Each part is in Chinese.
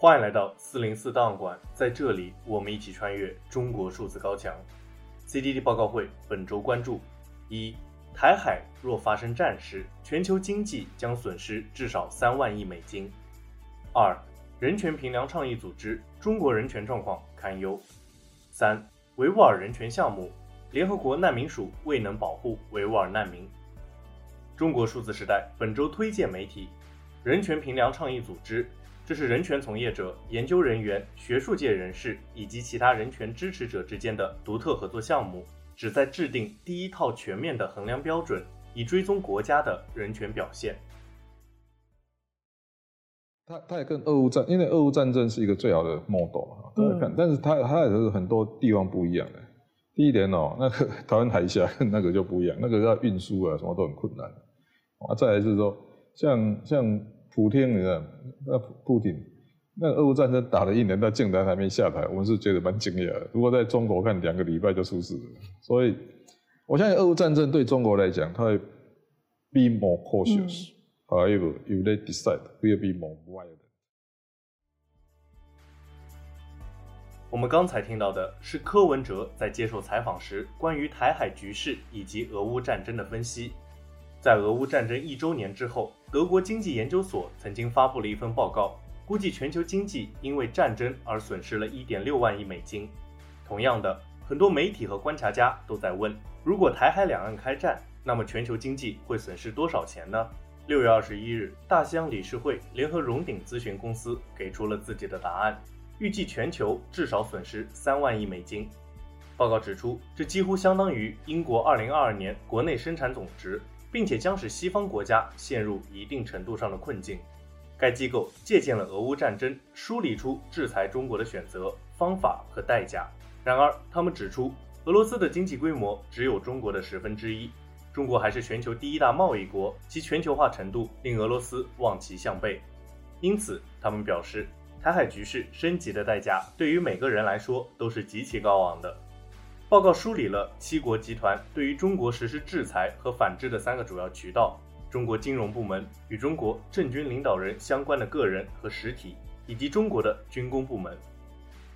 欢迎来到四零四档案馆，在这里，我们一起穿越中国数字高墙。CDD 报告会本周关注：一、台海若发生战事，全球经济将损失至少三万亿美金；二、人权评量倡议组织中国人权状况堪忧；三、维吾尔人权项目，联合国难民署未能保护维吾尔难民。中国数字时代本周推荐媒体。人权评量倡议组织，这是人权从业者、研究人员、学术界人士以及其他人权支持者之间的独特合作项目，旨在制定第一套全面的衡量标准，以追踪国家的人权表现。他他也跟俄乌战，因为俄乌战争是一个最好的 model 嘛，大家看，但是他他也是很多地方不一样的。第一点哦，那个台湾海峡那个就不一样，那个要运输啊什么都很困难。啊，再来就是说。像像普丁，你知道，那普丁，那俄乌战争打了一年，他竟然还没下台，我们是觉得蛮惊讶的。如果在中国看，两个礼拜就出事了。所以，我相信俄乌战争对中国来讲，它会 be more cautious、嗯。However, if they decide, will be more violent。我们刚才听到的是柯文哲在接受采访时关于台海局势以及俄乌战争的分析。在俄乌战争一周年之后，德国经济研究所曾经发布了一份报告，估计全球经济因为战争而损失了一点六万亿美金。同样的，很多媒体和观察家都在问：如果台海两岸开战，那么全球经济会损失多少钱呢？六月二十一日，大西洋理事会联合荣鼎咨询公司给出了自己的答案，预计全球至少损失三万亿美金。报告指出，这几乎相当于英国二零二二年国内生产总值。并且将使西方国家陷入一定程度上的困境。该机构借鉴了俄乌战争，梳理出制裁中国的选择方法和代价。然而，他们指出，俄罗斯的经济规模只有中国的十分之一，中国还是全球第一大贸易国，其全球化程度令俄罗斯望其项背。因此，他们表示，台海局势升级的代价对于每个人来说都是极其高昂的。报告梳理了七国集团对于中国实施制裁和反制的三个主要渠道：中国金融部门与中国政军领导人相关的个人和实体，以及中国的军工部门。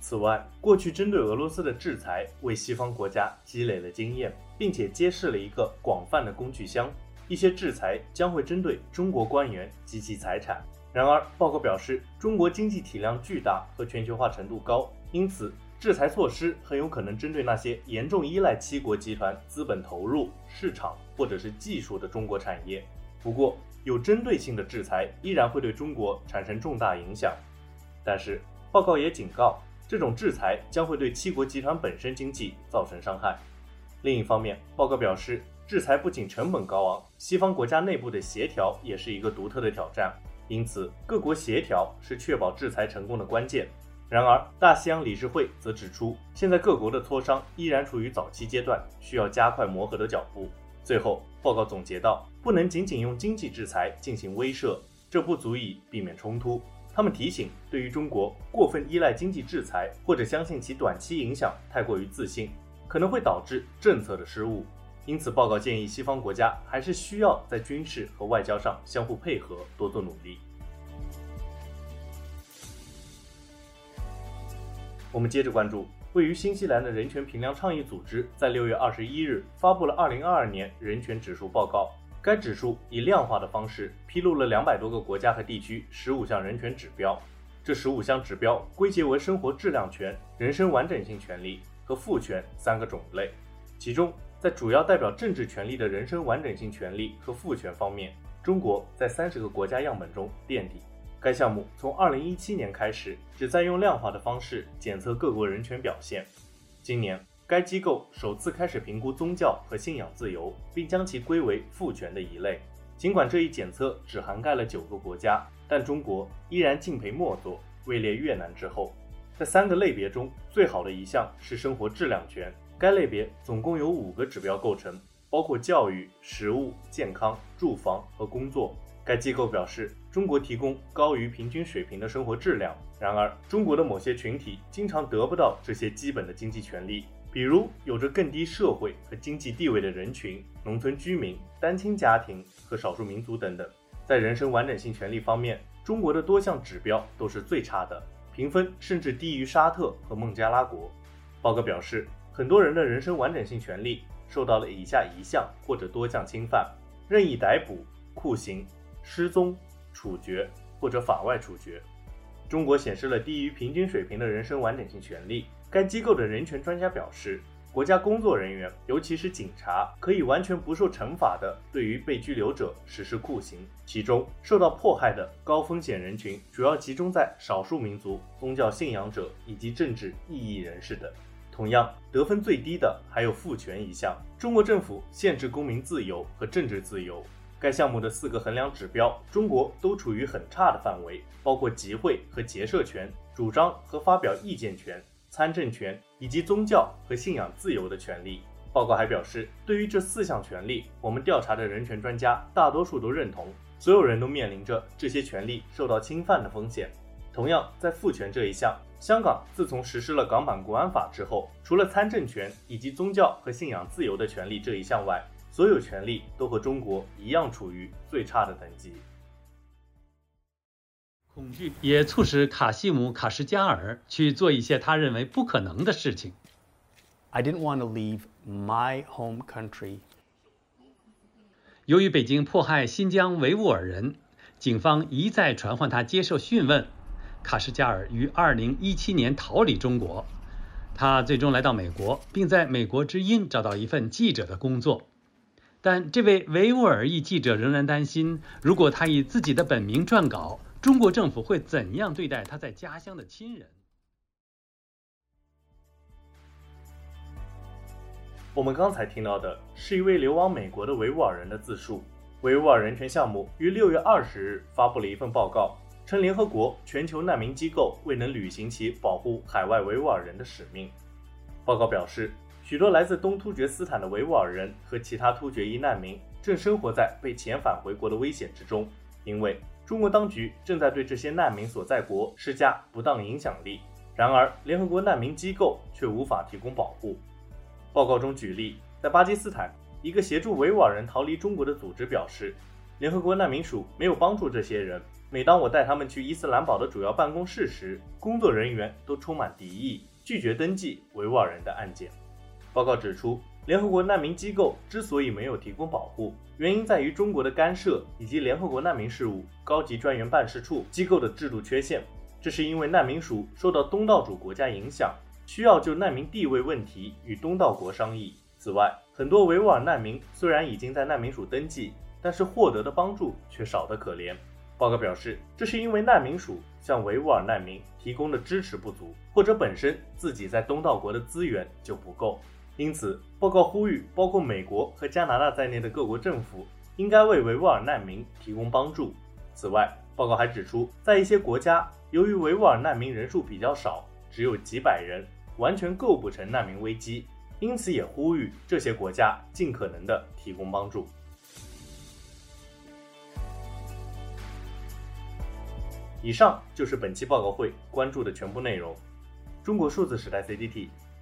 此外，过去针对俄罗斯的制裁为西方国家积累了经验，并且揭示了一个广泛的工具箱。一些制裁将会针对中国官员及其财产。然而，报告表示，中国经济体量巨大和全球化程度高，因此。制裁措施很有可能针对那些严重依赖七国集团资本投入、市场或者是技术的中国产业。不过，有针对性的制裁依然会对中国产生重大影响。但是，报告也警告，这种制裁将会对七国集团本身经济造成伤害。另一方面，报告表示，制裁不仅成本高昂，西方国家内部的协调也是一个独特的挑战。因此，各国协调是确保制裁成功的关键。然而，大西洋理事会则指出，现在各国的磋商依然处于早期阶段，需要加快磨合的脚步。最后，报告总结道，不能仅仅用经济制裁进行威慑，这不足以避免冲突。他们提醒，对于中国过分依赖经济制裁或者相信其短期影响太过于自信，可能会导致政策的失误。因此，报告建议西方国家还是需要在军事和外交上相互配合，多做努力。我们接着关注，位于新西兰的人权评量倡议组织在六月二十一日发布了二零二二年人权指数报告。该指数以量化的方式披露了两百多个国家和地区十五项人权指标。这十五项指标归结为生活质量权、人身完整性权利和赋权三个种类。其中，在主要代表政治权利的人身完整性权利和赋权方面，中国在三十个国家样本中垫底。该项目从2017年开始，旨在用量化的方式检测各国人权表现。今年，该机构首次开始评估宗教和信仰自由，并将其归为赋权的一类。尽管这一检测只涵盖了九个国家，但中国依然敬陪末座，位列越南之后。在三个类别中，最好的一项是生活质量权。该类别总共有五个指标构成，包括教育、食物、健康、住房和工作。该机构表示，中国提供高于平均水平的生活质量。然而，中国的某些群体经常得不到这些基本的经济权利，比如有着更低社会和经济地位的人群、农村居民、单亲家庭和少数民族等等。在人身完整性权利方面，中国的多项指标都是最差的，评分甚至低于沙特和孟加拉国。报告表示，很多人的人身完整性权利受到了以下一项或者多项侵犯：任意逮捕、酷刑、失踪、处决或者法外处决。中国显示了低于平均水平的人身完整性权利。该机构的人权专家表示，国家工作人员，尤其是警察，可以完全不受惩罚地对于被拘留者实施酷刑。其中，受到迫害的高风险人群主要集中在少数民族、宗教信仰者以及政治异议人士等。同样，得分最低的还有赋权一项。中国政府限制公民自由和政治自由。该项目的四个衡量指标，中国都处于很差的范围，包括集会和结社权、主张和发表意见权、参政权以及宗教和信仰自由的权利。报告还表示，对于这四项权利，我们调查的人权专家大多数都认同，所有人都面临着这些权利受到侵犯的风险。同样，在父权这一项，香港自从实施了港版国安法之后，除了参政权以及宗教和信仰自由的权利这一项外，所有权利都和中国一样处于最差的等级。恐惧也促使卡西姆·卡什加尔去做一些他认为不可能的事情。I didn't want to leave my home country. 由于北京迫害新疆维吾尔人，警方一再传唤他接受讯问。卡什加尔于2017年逃离中国，他最终来到美国，并在《美国之音》找到一份记者的工作。但这位维吾尔裔记者仍然担心，如果他以自己的本名撰稿，中国政府会怎样对待他在家乡的亲人？我们刚才听到的是一位流亡美国的维吾尔人的自述。维吾尔人权项目于六月二十日发布了一份报告，称联合国全球难民机构未能履行其保护海外维吾尔人的使命。报告表示，许多来自东突厥斯坦的维吾尔人和其他突厥裔难民正生活在被遣返回国的危险之中，因为中国当局正在对这些难民所在国施加不当影响力。然而，联合国难民机构却无法提供保护。报告中举例，在巴基斯坦，一个协助维吾尔人逃离中国的组织表示，联合国难民署没有帮助这些人。每当我带他们去伊斯兰堡的主要办公室时，工作人员都充满敌意，拒绝登记维吾尔人的案件。报告指出，联合国难民机构之所以没有提供保护，原因在于中国的干涉以及联合国难民事务高级专员办事处机构的制度缺陷。这是因为难民署受到东道主国家影响，需要就难民地位问题与东道国商议。此外，很多维吾尔难民虽然已经在难民署登记，但是获得的帮助却少得可怜。报告表示，这是因为难民署向维吾尔难民提供的支持不足，或者本身自己在东道国的资源就不够。因此，报告呼吁包括美国和加拿大在内的各国政府应该为维吾尔难民提供帮助。此外，报告还指出，在一些国家，由于维吾尔难民人数比较少，只有几百人，完全构不成难民危机，因此也呼吁这些国家尽可能的提供帮助。以上就是本期报告会关注的全部内容。中国数字时代 CDT。